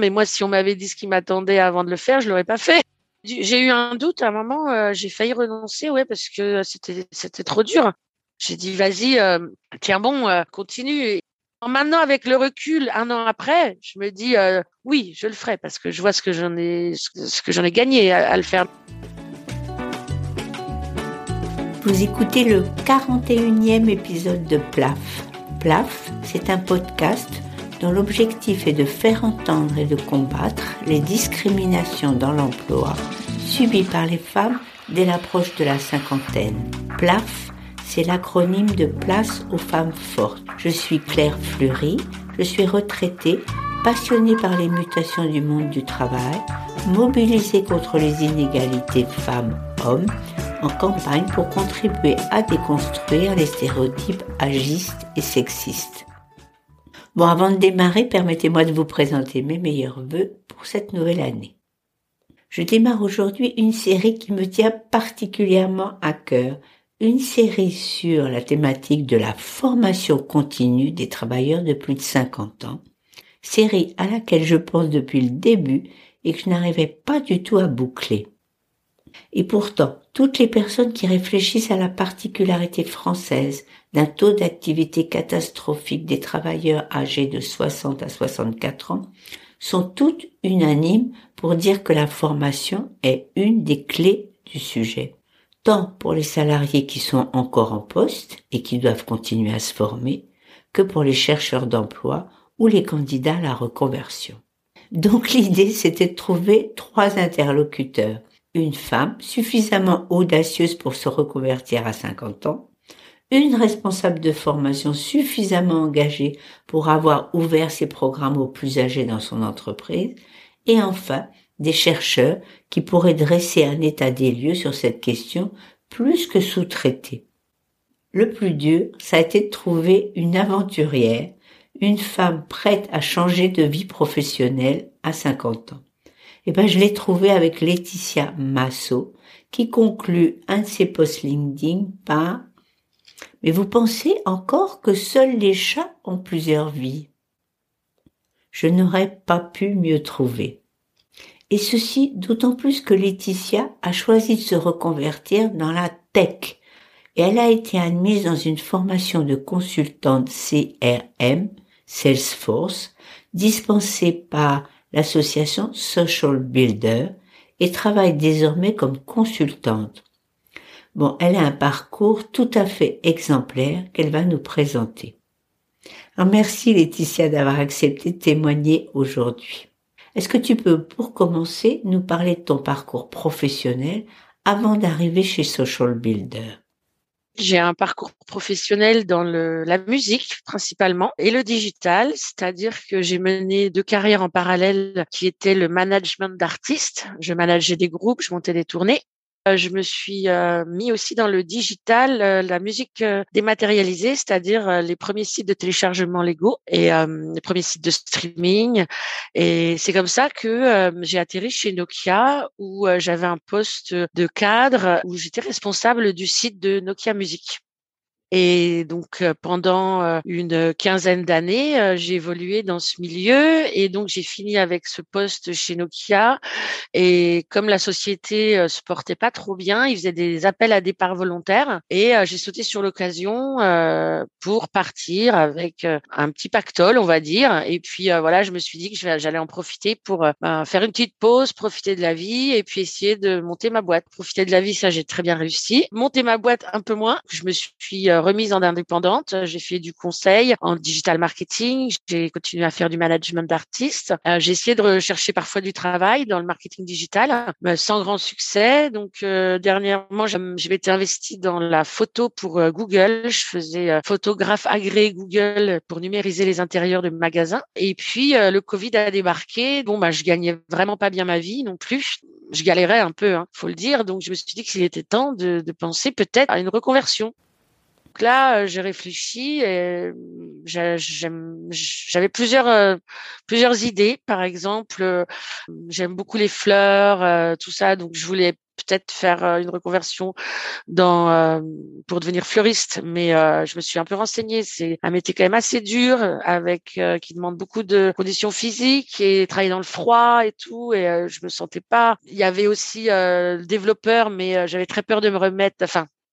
Mais moi, si on m'avait dit ce qui m'attendait avant de le faire, je l'aurais pas fait. J'ai eu un doute à un moment, euh, j'ai failli renoncer, ouais, parce que c'était trop dur. J'ai dit vas-y, euh, tiens bon, euh, continue. maintenant, avec le recul, un an après, je me dis oui, je le ferai parce que je vois ce que j'en ai ai gagné à, à le faire. Vous écoutez le 41e épisode de PLAF. PLAF, c'est un podcast dont l'objectif est de faire entendre et de combattre les discriminations dans l'emploi subies par les femmes dès l'approche de la cinquantaine. PLAF, c'est l'acronyme de Place aux femmes fortes. Je suis Claire Fleury, je suis retraitée, passionnée par les mutations du monde du travail, mobilisée contre les inégalités femmes-hommes, en campagne pour contribuer à déconstruire les stéréotypes agistes et sexistes. Bon, avant de démarrer, permettez-moi de vous présenter mes meilleurs vœux pour cette nouvelle année. Je démarre aujourd'hui une série qui me tient particulièrement à cœur, une série sur la thématique de la formation continue des travailleurs de plus de 50 ans, série à laquelle je pense depuis le début et que je n'arrivais pas du tout à boucler. Et pourtant, toutes les personnes qui réfléchissent à la particularité française d'un taux d'activité catastrophique des travailleurs âgés de 60 à 64 ans sont toutes unanimes pour dire que la formation est une des clés du sujet, tant pour les salariés qui sont encore en poste et qui doivent continuer à se former, que pour les chercheurs d'emploi ou les candidats à la reconversion. Donc l'idée, c'était de trouver trois interlocuteurs. Une femme suffisamment audacieuse pour se reconvertir à 50 ans, une responsable de formation suffisamment engagée pour avoir ouvert ses programmes aux plus âgés dans son entreprise, et enfin des chercheurs qui pourraient dresser un état des lieux sur cette question plus que sous-traitée. Le plus dur, ça a été de trouver une aventurière, une femme prête à changer de vie professionnelle à 50 ans. Eh ben, je l'ai trouvée avec Laetitia Masso, qui conclut un de ses posts LinkedIn par mais vous pensez encore que seuls les chats ont plusieurs vies? Je n'aurais pas pu mieux trouver. Et ceci d'autant plus que Laetitia a choisi de se reconvertir dans la tech et elle a été admise dans une formation de consultante CRM, Salesforce, dispensée par l'association Social Builder et travaille désormais comme consultante. Bon, elle a un parcours tout à fait exemplaire qu'elle va nous présenter. Alors merci Laetitia d'avoir accepté de témoigner aujourd'hui. Est-ce que tu peux, pour commencer, nous parler de ton parcours professionnel avant d'arriver chez Social Builder? J'ai un parcours professionnel dans la musique principalement et le digital, c'est-à-dire que j'ai mené deux carrières en parallèle qui étaient le management d'artistes. Je manageais des groupes, je montais des tournées je me suis euh, mis aussi dans le digital, euh, la musique dématérialisée, c'est-à-dire les premiers sites de téléchargement légaux et les premiers sites de streaming. Et c'est comme ça que j'ai atterri chez Nokia où j'avais un poste de cadre où j'étais responsable du site de Nokia Musique. Et donc euh, pendant euh, une quinzaine d'années, euh, j'ai évolué dans ce milieu et donc j'ai fini avec ce poste chez Nokia. Et comme la société se portait pas trop bien, ils faisaient des appels à départ volontaires et j'ai sauté sur l'occasion pour partir avec un petit pactole, on va dire. Et puis voilà, je me suis dit que j'allais en profiter pour ben, faire une petite pause, profiter de la vie et puis essayer de monter ma boîte. Profiter de la vie, ça j'ai très bien réussi. Monter ma boîte un peu moins. Je me suis remise en indépendante. J'ai fait du conseil en digital marketing. J'ai continué à faire du management d'artistes. Euh, j'ai essayé de rechercher parfois du travail dans le marketing digital, sans grand succès. Donc euh, dernièrement, j'ai été investie dans la photo pour euh, Google. Je faisais photographe agréé Google pour numériser les intérieurs de magasins. Et puis le Covid a débarqué. Bon, bah je gagnais vraiment pas bien ma vie non plus je galérais un peu, hein, faut le dire. Donc, je me suis dit qu'il était temps de, de penser peut-être à une reconversion. Donc là, euh, j'ai réfléchi et j'avais plusieurs euh, plusieurs idées. Par exemple, euh, j'aime beaucoup les fleurs, tout ça, donc je voulais peut-être faire une reconversion dans pour devenir fleuriste, mais je me suis un peu renseignée. C'est un métier quand même assez dur, avec qui demande beaucoup de conditions physiques et travailler dans le froid et tout. Et je me sentais pas. Il y avait aussi le développeur, mais j'avais très peur de me remettre.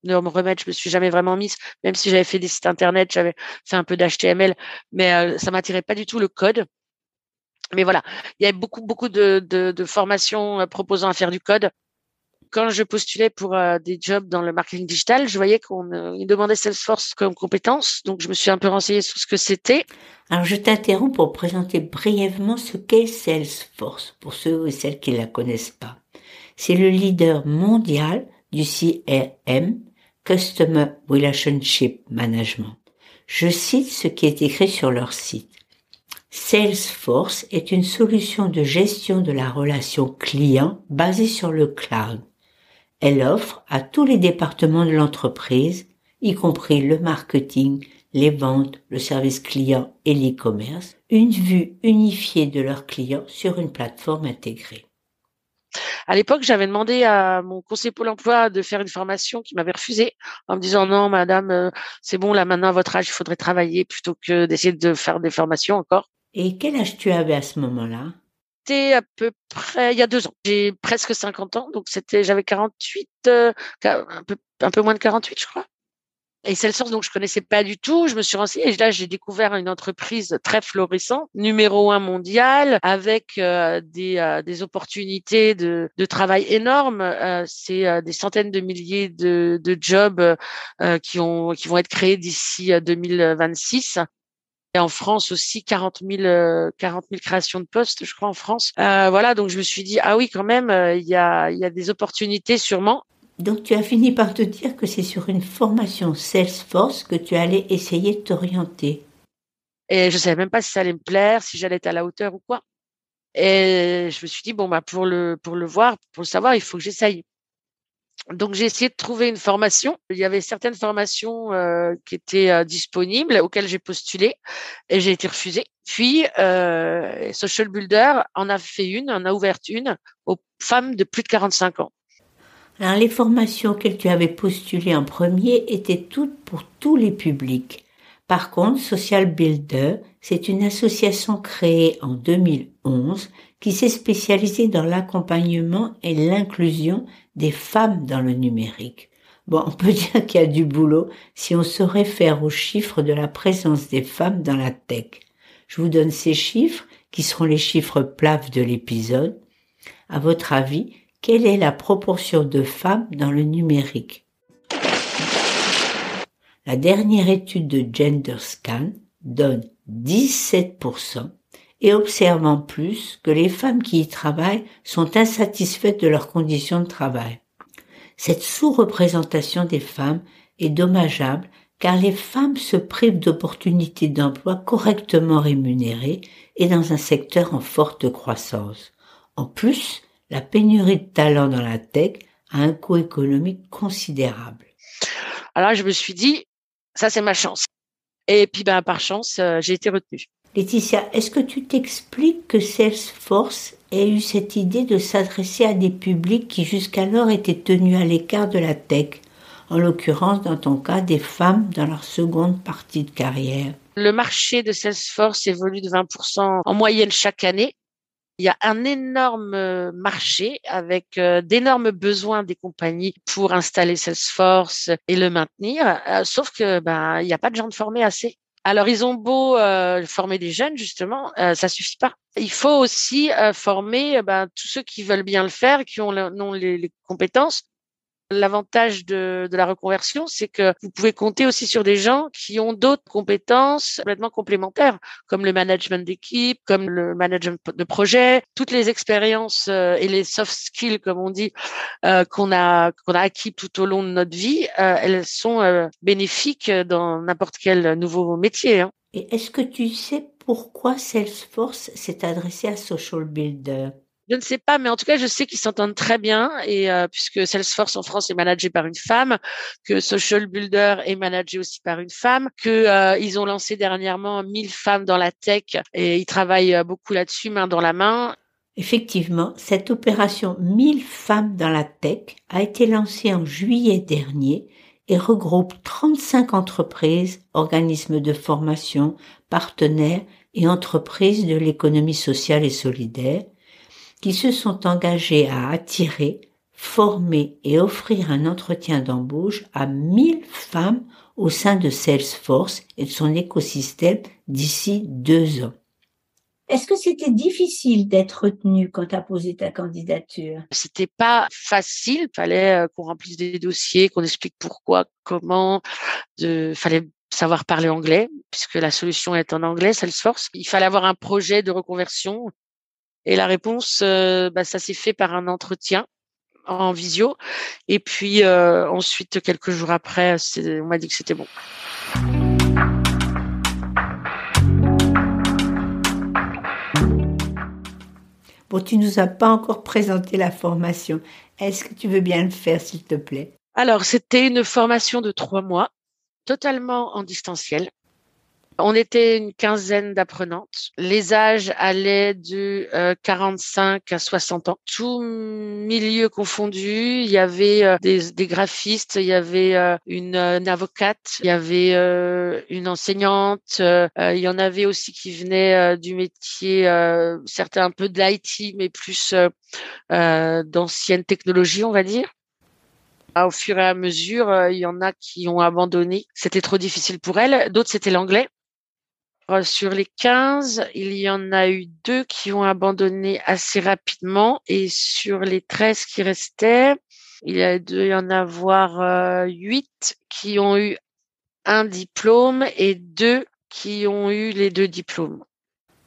De me remettre. Je me suis jamais vraiment mise, même si j'avais fait des sites internet, j'avais fait un peu d'HTML, mais euh, ça m'attirait pas du tout le code. Mais voilà, il y avait beaucoup beaucoup de, de, formations euh, proposant à faire du code. Quand je postulais pour euh, des jobs dans le marketing digital, je voyais qu'on euh, demandait Salesforce comme compétence, donc je me suis un peu renseignée sur ce que c'était. Alors je t'interromps pour présenter brièvement ce qu'est Salesforce pour ceux et celles qui la connaissent pas. C'est le leader mondial du CRM, Customer Relationship Management. Je cite ce qui est écrit sur leur site. Salesforce est une solution de gestion de la relation client basée sur le cloud. Elle offre à tous les départements de l'entreprise, y compris le marketing, les ventes, le service client et l'e-commerce, une vue unifiée de leurs clients sur une plateforme intégrée. À l'époque, j'avais demandé à mon conseiller Pôle emploi de faire une formation qui m'avait refusé en me disant non, madame, euh, c'est bon, là maintenant à votre âge, il faudrait travailler plutôt que d'essayer de faire des formations encore. Et quel âge tu avais à ce moment-là? C'était à peu près il y a deux ans. J'ai presque 50 ans, donc c'était j'avais 48, euh, un peu un peu moins de 48, je crois. Et Salesforce, donc je connaissais pas du tout. Je me suis renseignée et là j'ai découvert une entreprise très florissante, numéro un mondial, avec euh, des, euh, des opportunités de, de travail énormes. Euh, c'est des centaines de milliers de, de jobs qui ont qui vont être créés d'ici 2026. Et en France aussi, 40 000, 40 000 créations de postes, je crois, en France. voilà, donc je me suis dit, ah oui, quand même, il y, a, il y a des opportunités sûrement. Donc tu as fini par te dire que c'est sur une formation Salesforce que tu allais essayer de t'orienter. Et je savais même pas si ça allait me plaire, si j'allais être à la hauteur ou quoi. Et je me suis dit bon bah pour le voir, pour le savoir, il faut que j'essaye. Donc j'ai essayé de trouver une formation. Il y avait certaines formations euh, qui étaient euh, disponibles auxquelles j'ai postulé et j'ai été refusée. Puis euh, Social Builder en a fait une, en a ouvert une aux femmes de plus de 45 ans. Alors les formations auxquelles tu avais postulé en premier étaient toutes pour tous les publics. Par contre, Social Builder, c'est une association créée en 2011 qui s'est spécialisée dans l'accompagnement et l'inclusion des femmes dans le numérique. Bon, on peut dire qu'il y a du boulot si on se réfère aux chiffres de la présence des femmes dans la tech. Je vous donne ces chiffres qui seront les chiffres plafs de l'épisode. À votre avis, quelle est la proportion de femmes dans le numérique? La dernière étude de GenderScan donne 17% et observe en plus que les femmes qui y travaillent sont insatisfaites de leurs conditions de travail. Cette sous-représentation des femmes est dommageable car les femmes se privent d'opportunités d'emploi correctement rémunérées et dans un secteur en forte croissance. En plus, la pénurie de talent dans la tech a un coût économique considérable. Alors je me suis dit, ça c'est ma chance. Et puis ben par chance, euh, j'ai été retenue. Laetitia, est-ce que tu t'expliques que Salesforce ait eu cette idée de s'adresser à des publics qui jusqu'alors étaient tenus à l'écart de la tech? En l'occurrence dans ton cas des femmes dans leur seconde partie de carrière. Le marché de Salesforce évolue de 20% en moyenne chaque année. Il y a un énorme euh, marché avec euh, d'énormes besoins des compagnies pour installer Salesforce et le maintenir. Euh, sauf que ben il n'y a pas de gens de formés assez. Alors ils ont beau former des jeunes justement, ça suffit pas. Il faut aussi former ben, tous ceux qui veulent bien le faire, qui ont, les compétences L'avantage de, la reconversion, c'est que vous pouvez compter aussi sur des gens qui ont d'autres compétences complètement complémentaires, comme le management d'équipe, comme le management de projet, toutes les expériences euh, et les soft skills, comme on dit, euh, qu'on a qu'on a acquis tout au long de notre vie, euh, elles sont bénéfiques dans n'importe quel nouveau métier. Hein. Et est-ce que tu sais pourquoi Salesforce s'est adressé à Social Builder? Je ne sais pas, mais en tout cas, je sais qu'ils s'entendent très bien et euh, puisque Salesforce en France est managé par une femme, que Social Builder est managé aussi par une femme, que euh, ils ont lancé dernièrement 1000 femmes dans la tech et ils travaillent euh, beaucoup là-dessus main dans la main. Effectivement, cette opération 1000 femmes dans la tech a été lancée en juillet dernier et regroupe 35 entreprises, organismes de formation, partenaires et entreprises de l'économie sociale et solidaire qui se sont engagés à attirer, former et offrir un entretien d'embauche à 1000 femmes au sein de Salesforce et de son écosystème d'ici deux ans. Est-ce que c'était difficile d'être retenu quand tu as posé ta candidature? C'était pas facile. Il fallait euh, qu'on remplisse des dossiers, qu'on explique pourquoi, comment. Il fallait savoir parler anglais puisque la solution est en anglais, Salesforce. Il fallait avoir un projet de reconversion. Et la réponse, euh, bah, ça s'est fait par un entretien en visio. Et puis euh, ensuite, quelques jours après, on m'a dit que c'était bon. Bon, tu nous as pas encore présenté la formation. Est-ce que tu veux bien le faire, s'il te plaît? Alors, c'était une formation de trois mois, totalement en distanciel. On était une quinzaine d'apprenantes. Les âges allaient de 45 euh, à 60 ans, tout milieu confondu. Il y avait euh, des, graphistes, il y avait euh, une, avocate, il y avait une enseignante. il y en avait aussi qui venaient du métier, certains un peu de l'IT, mais plus d'anciennes technologies, on va dire au fur et à mesure, il y en a qui ont abandonné. C'était trop difficile pour elles. D'autres, c'était l'anglais. Euh, sur les 15, il y en a eu deux qui ont abandonné assez rapidement et sur les 13 qui restaient, il y a dû y en avoir euh, 8 qui ont eu un diplôme et deux qui ont eu les deux diplômes.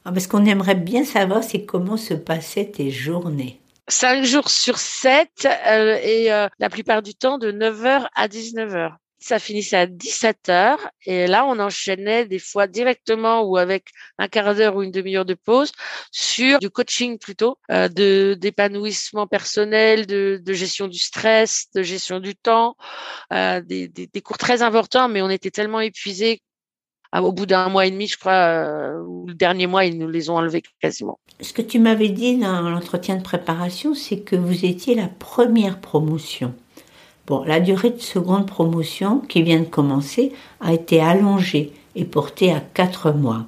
Ah, ce qu'on aimerait bien savoir, c'est comment se passaient tes journées. Cinq jours sur sept euh, et euh, la plupart du temps de 9h à 19h ça finissait à 17 heures. Et là on enchaînait des fois directement ou avec un quart d'heure ou une demi-heure de pause sur du coaching plutôt euh, de d'épanouissement personnel de, gestion du stress de gestion du temps euh, des, des, cours très importants mais on était tellement épuisés au bout d'un mois et demi je crois euh, ou le dernier mois ils nous les ont enlevés quasiment. Ce que tu m'avais dit dans l'entretien de préparation c'est que vous étiez la première promotion Bon, la durée de seconde promotion qui vient de commencer a été allongée et portée à quatre mois.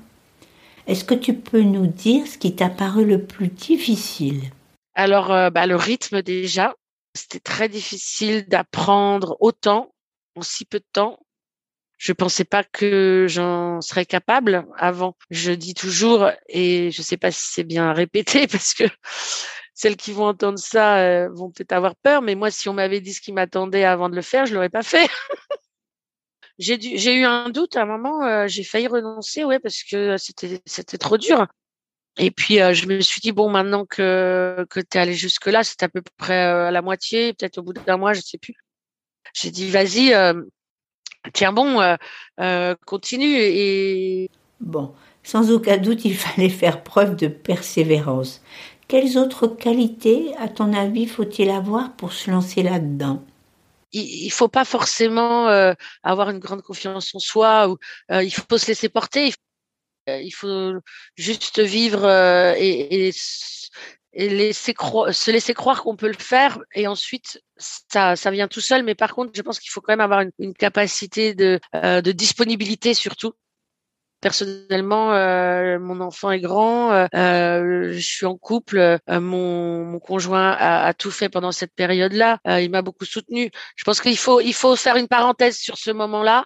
Est-ce que tu peux nous dire ce qui t'a paru le plus difficile? Alors, euh, bah, le rythme déjà. C'était très difficile d'apprendre autant en si peu de temps. Je pensais pas que j'en serais capable avant. Je dis toujours, et je sais pas si c'est bien répété parce que celles qui vont entendre ça euh, vont peut-être avoir peur, mais moi, si on m'avait dit ce qui m'attendait avant de le faire, je l'aurais pas fait. j'ai eu un doute à un moment, euh, j'ai failli renoncer, ouais, parce que c'était, trop dur. Et puis euh, je me suis dit bon, maintenant que que t'es allé jusque là, c'est à peu près à la moitié, peut-être au bout d'un mois, je sais plus. J'ai dit vas-y, tiens bon, continue bon. Sans aucun doute, il fallait faire preuve de persévérance. Quelles autres qualités, à ton avis, faut-il avoir pour se lancer là-dedans? Il faut pas forcément euh, avoir une grande confiance en soi ou euh, il faut se laisser porter. Il faut, euh, juste vivre et, se laisser croire qu'on peut le faire et ensuite ça, vient tout seul. Mais par contre je pense qu'il faut quand même avoir une, capacité de disponibilité surtout Personnellement, euh, mon enfant est grand, euh, euh, je suis en couple, mon, mon, conjoint a, tout fait pendant cette période-là, il m'a beaucoup soutenu. Je pense qu'il faut il faut faire une parenthèse sur ce moment-là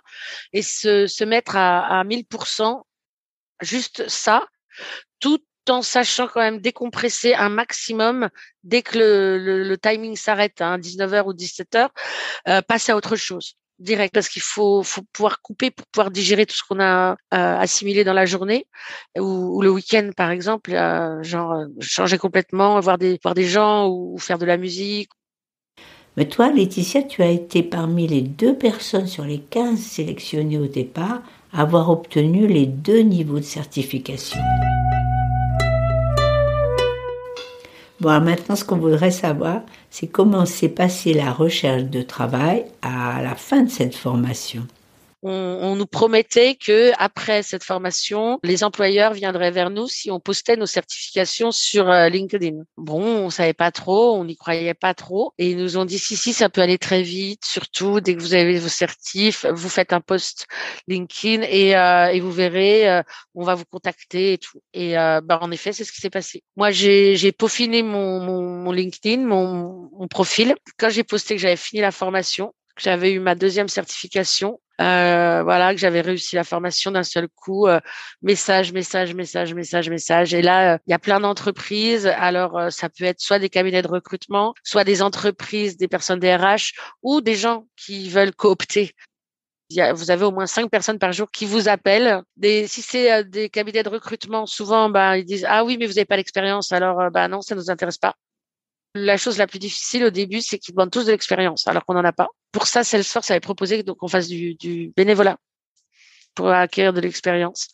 et se, se mettre à, à 1000%, juste ça, tout en sachant quand même décompresser un maximum dès que le, le, le timing s'arrête à hein, 19h ou 17h, passer à autre chose direct parce qu'il faut, pouvoir couper pour pouvoir digérer tout ce qu'on a euh, assimilé dans la journée ou, le week-end par exemple euh, genre euh, changer complètement voir des voir des gens ou, faire de la musique. Mais toi Laetitia tu as été parmi les deux personnes sur les 15 sélectionnées au départ à avoir obtenu les deux niveaux de certification Bon, maintenant, ce qu'on voudrait savoir, c'est comment s'est passée la recherche de travail à la fin de cette formation. On, nous promettait que après cette formation, les employeurs viendraient vers nous si on postait nos certifications sur euh, LinkedIn. Bon, on savait pas trop, on n'y croyait pas trop, et ils nous ont dit si si, ça peut aller très vite, surtout dès que vous avez vos certifs, vous faites un post LinkedIn et, euh, et vous verrez, euh, on va vous contacter et tout. Et bah, en effet, c'est ce qui s'est passé. Moi, j'ai peaufiné mon, mon, mon LinkedIn, mon, mon profil. Quand j'ai posté que j'avais fini la formation, que j'avais eu ma deuxième certification, euh, voilà, que j'avais réussi la formation d'un seul coup, euh, message, message, message, message, message. Et là, euh, il y a plein d'entreprises. Alors, euh, ça peut être soit des cabinets de recrutement, soit des entreprises, des personnes DRH ou des gens qui veulent coopter. vous avez au moins cinq personnes par jour qui vous appellent. Des, si c'est des cabinets de recrutement, souvent, bah, ils disent ah oui, mais vous n'avez pas l'expérience. Alors, bah non, ça nous intéresse pas. La chose la plus difficile au début, c'est qu'ils demandent tous de l'expérience, alors qu'on n'en a pas. Pour ça, Salesforce avait proposé qu'on fasse du, du, bénévolat pour acquérir de l'expérience.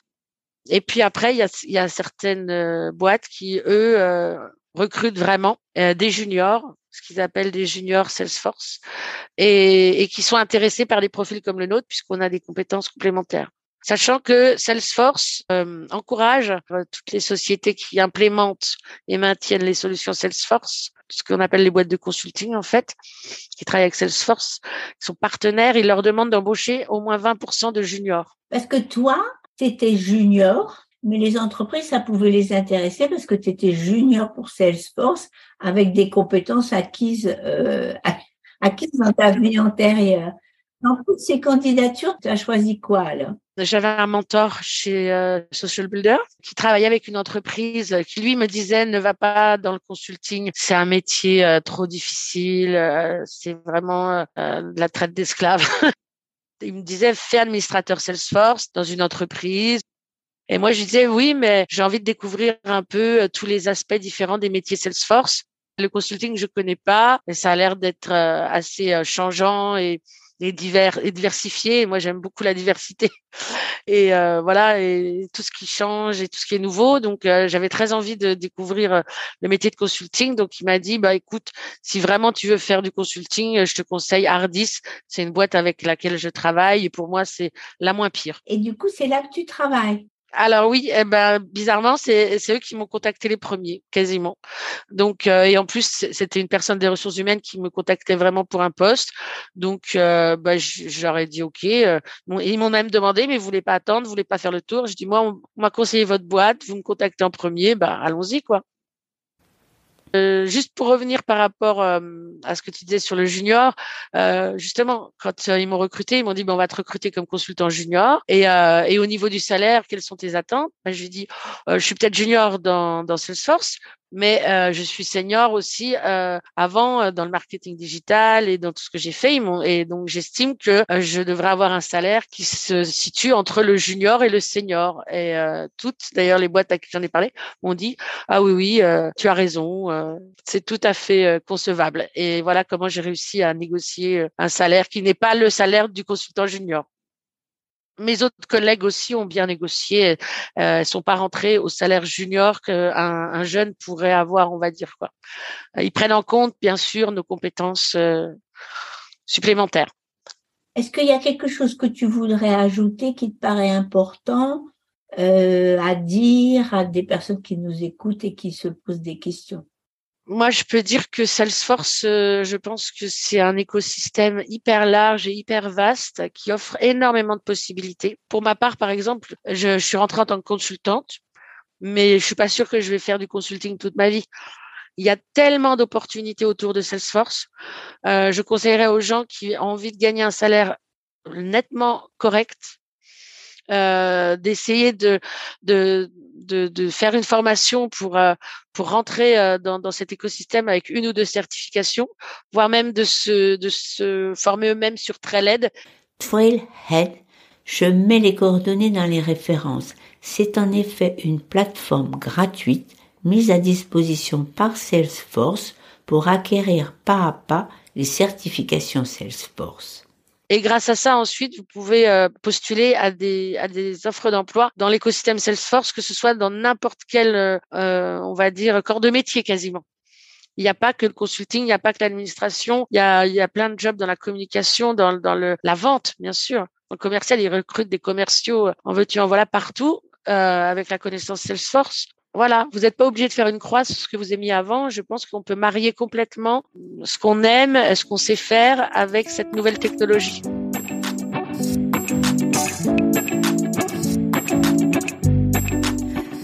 Et puis après, il y a, certaines euh, boîtes qui, eux, euh, recrutent vraiment euh, des juniors, ce qu'ils appellent des juniors Salesforce, et, qui sont intéressés par des profils comme le nôtre, puisqu'on a des compétences complémentaires. Sachant que Salesforce euh, encourage euh, toutes les sociétés qui implémentent et maintiennent les solutions Salesforce, ce qu'on appelle les boîtes de consulting en fait, qui travaillent avec Salesforce, qui sont partenaires, ils leur demandent d'embaucher au moins 20% de juniors. Parce que toi, tu étais junior, mais les entreprises, ça pouvait les intéresser parce que tu étais junior pour Salesforce avec des compétences acquises, euh, acquises dans ta vie antérieure. Dans toutes ces candidatures, tu as choisi quoi alors? J'avais un mentor chez euh, Social Builder qui travaillait avec une entreprise qui lui me disait ne va pas dans le consulting, c'est un métier euh, trop difficile, euh, c'est vraiment de la traite d'esclaves. Il me disait fais administrateur Salesforce dans une entreprise. Et moi je disais oui, mais j'ai envie de découvrir un peu tous les aspects différents des métiers Salesforce. Le consulting je connais pas, mais ça a l'air d'être assez changeant et et divers et diversifié. Moi, j'aime beaucoup la diversité et euh, voilà et tout ce qui change et tout ce qui est nouveau. Donc, euh, j'avais très envie de découvrir euh, le métier de consulting. Donc, il m'a dit bah écoute, si vraiment tu veux faire du consulting, je te conseille Ardis. C'est une boîte avec laquelle je travaille et pour moi, c'est la moins pire. Et du coup, c'est là que tu travailles? Alors oui, eh ben bizarrement, c'est eux qui m'ont contacté les premiers, quasiment. Donc euh, et en plus, c'était une personne des ressources humaines qui me contactait vraiment pour un poste. Donc euh, bah, j'aurais dit ok. Euh, ils m'ont même demandé, mais vous voulez pas attendre, vous voulez pas faire le tour? Je dis moi, on m'a conseillé votre boîte, vous me contactez en premier, bah allons-y quoi. Euh, juste pour revenir par rapport euh, à ce que tu disais sur le junior, euh, justement, quand ils m'ont recruté, ils m'ont dit, bon, on va te recruter comme consultant junior. Et, et au niveau du salaire, quelles sont tes attentes? Ben, Je lui ai dit, je suis peut-être junior dans, dans Salesforce, mais euh, je suis senior aussi euh, avant euh, dans le marketing digital et dans tout ce que j'ai fait. Et donc j'estime que je devrais avoir un salaire qui se situe entre le junior et le senior. Et toutes, d'ailleurs, les boîtes à qui j'en ai parlé m'ont dit ah oui oui, tu as raison, c'est tout à fait concevable. Et voilà comment j'ai réussi à négocier un salaire qui n'est pas le salaire du consultant junior mes autres collègues aussi ont bien négocié. Euh, sont pas rentrées au salaire junior qu'un un jeune pourrait avoir, on va dire quoi. Ils prennent en compte, bien sûr, nos compétences euh, supplémentaires. Est-ce qu'il y a quelque chose que tu voudrais ajouter qui te paraît important euh, à dire à des personnes qui nous écoutent et qui se posent des questions? Moi, je peux dire que Salesforce, euh, je pense que c'est un écosystème hyper large et hyper vaste qui offre énormément de possibilités. Pour ma part, par exemple, je, suis rentrée en tant que consultante, mais je suis pas sûre que je vais faire du consulting toute ma vie. Il y a tellement d'opportunités autour de Salesforce. Euh, je conseillerais aux gens qui ont envie de gagner un salaire nettement correct, euh, d'essayer de, de, de, faire une formation pour, euh, pour rentrer euh, dans, dans, cet écosystème avec une ou deux certifications, voire même de se, de se former eux-mêmes sur Trailhead. Trailhead, je mets les coordonnées dans les références. C'est en effet une plateforme gratuite mise à disposition par Salesforce pour acquérir pas à pas les certifications Salesforce. Et grâce à ça, ensuite, vous pouvez euh, postuler à des, à des offres d'emploi dans l'écosystème Salesforce, que ce soit dans n'importe quel, euh, euh, on va dire, corps de métier quasiment. Il n'y a pas que le consulting, il n'y a pas que l'administration, il y a, il y a plein de jobs dans la communication, dans, dans le, la vente, bien sûr. le commercial, il recrute des commerciaux en veux-tu, en voilà partout avec la connaissance Salesforce. Voilà, vous n'êtes pas obligé de faire une croix sur ce que vous aimiez avant. Je pense qu'on peut marier complètement ce qu'on aime, ce qu'on sait faire avec cette nouvelle technologie.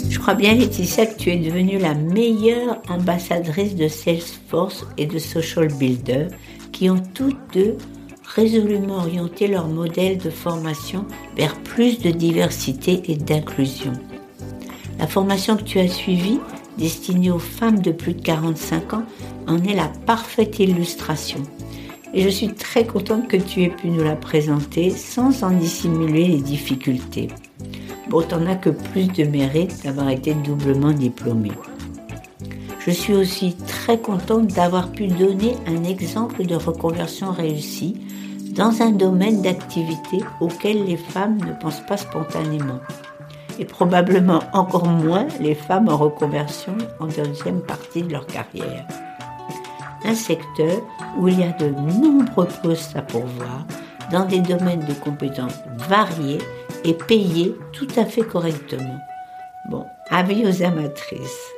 Je crois bien, Laetitia, que tu es devenue la meilleure ambassadrice de Salesforce et de Social Builder, qui ont toutes deux résolument orienté leur modèle de formation vers plus de diversité et d'inclusion. La formation que tu as suivie, destinée aux femmes de plus de 45 ans, en est la parfaite illustration. Et je suis très contente que tu aies pu nous la présenter sans en dissimuler les difficultés. Bon, t'en as que plus de mérite d'avoir été doublement diplômée. Je suis aussi très contente d'avoir pu donner un exemple de reconversion réussie dans un domaine d'activité auquel les femmes ne pensent pas spontanément. Et probablement encore moins les femmes en reconversion en deuxième partie de leur carrière. Un secteur où il y a de nombreux postes à pourvoir dans des domaines de compétences variés et payés tout à fait correctement. Bon, avis aux amatrices.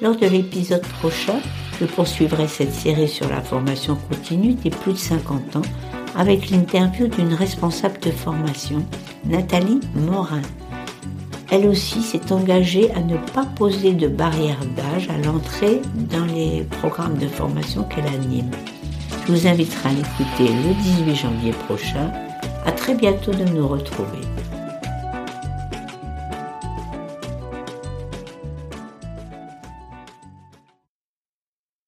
Lors de l'épisode prochain, je poursuivrai cette série sur la formation continue des plus de 50 ans avec l'interview d'une responsable de formation, Nathalie Morin. Elle aussi s'est engagée à ne pas poser de barrière d'âge à l'entrée dans les programmes de formation qu'elle anime. Je vous inviterai à l'écouter le 18 janvier prochain. À très bientôt de nous retrouver.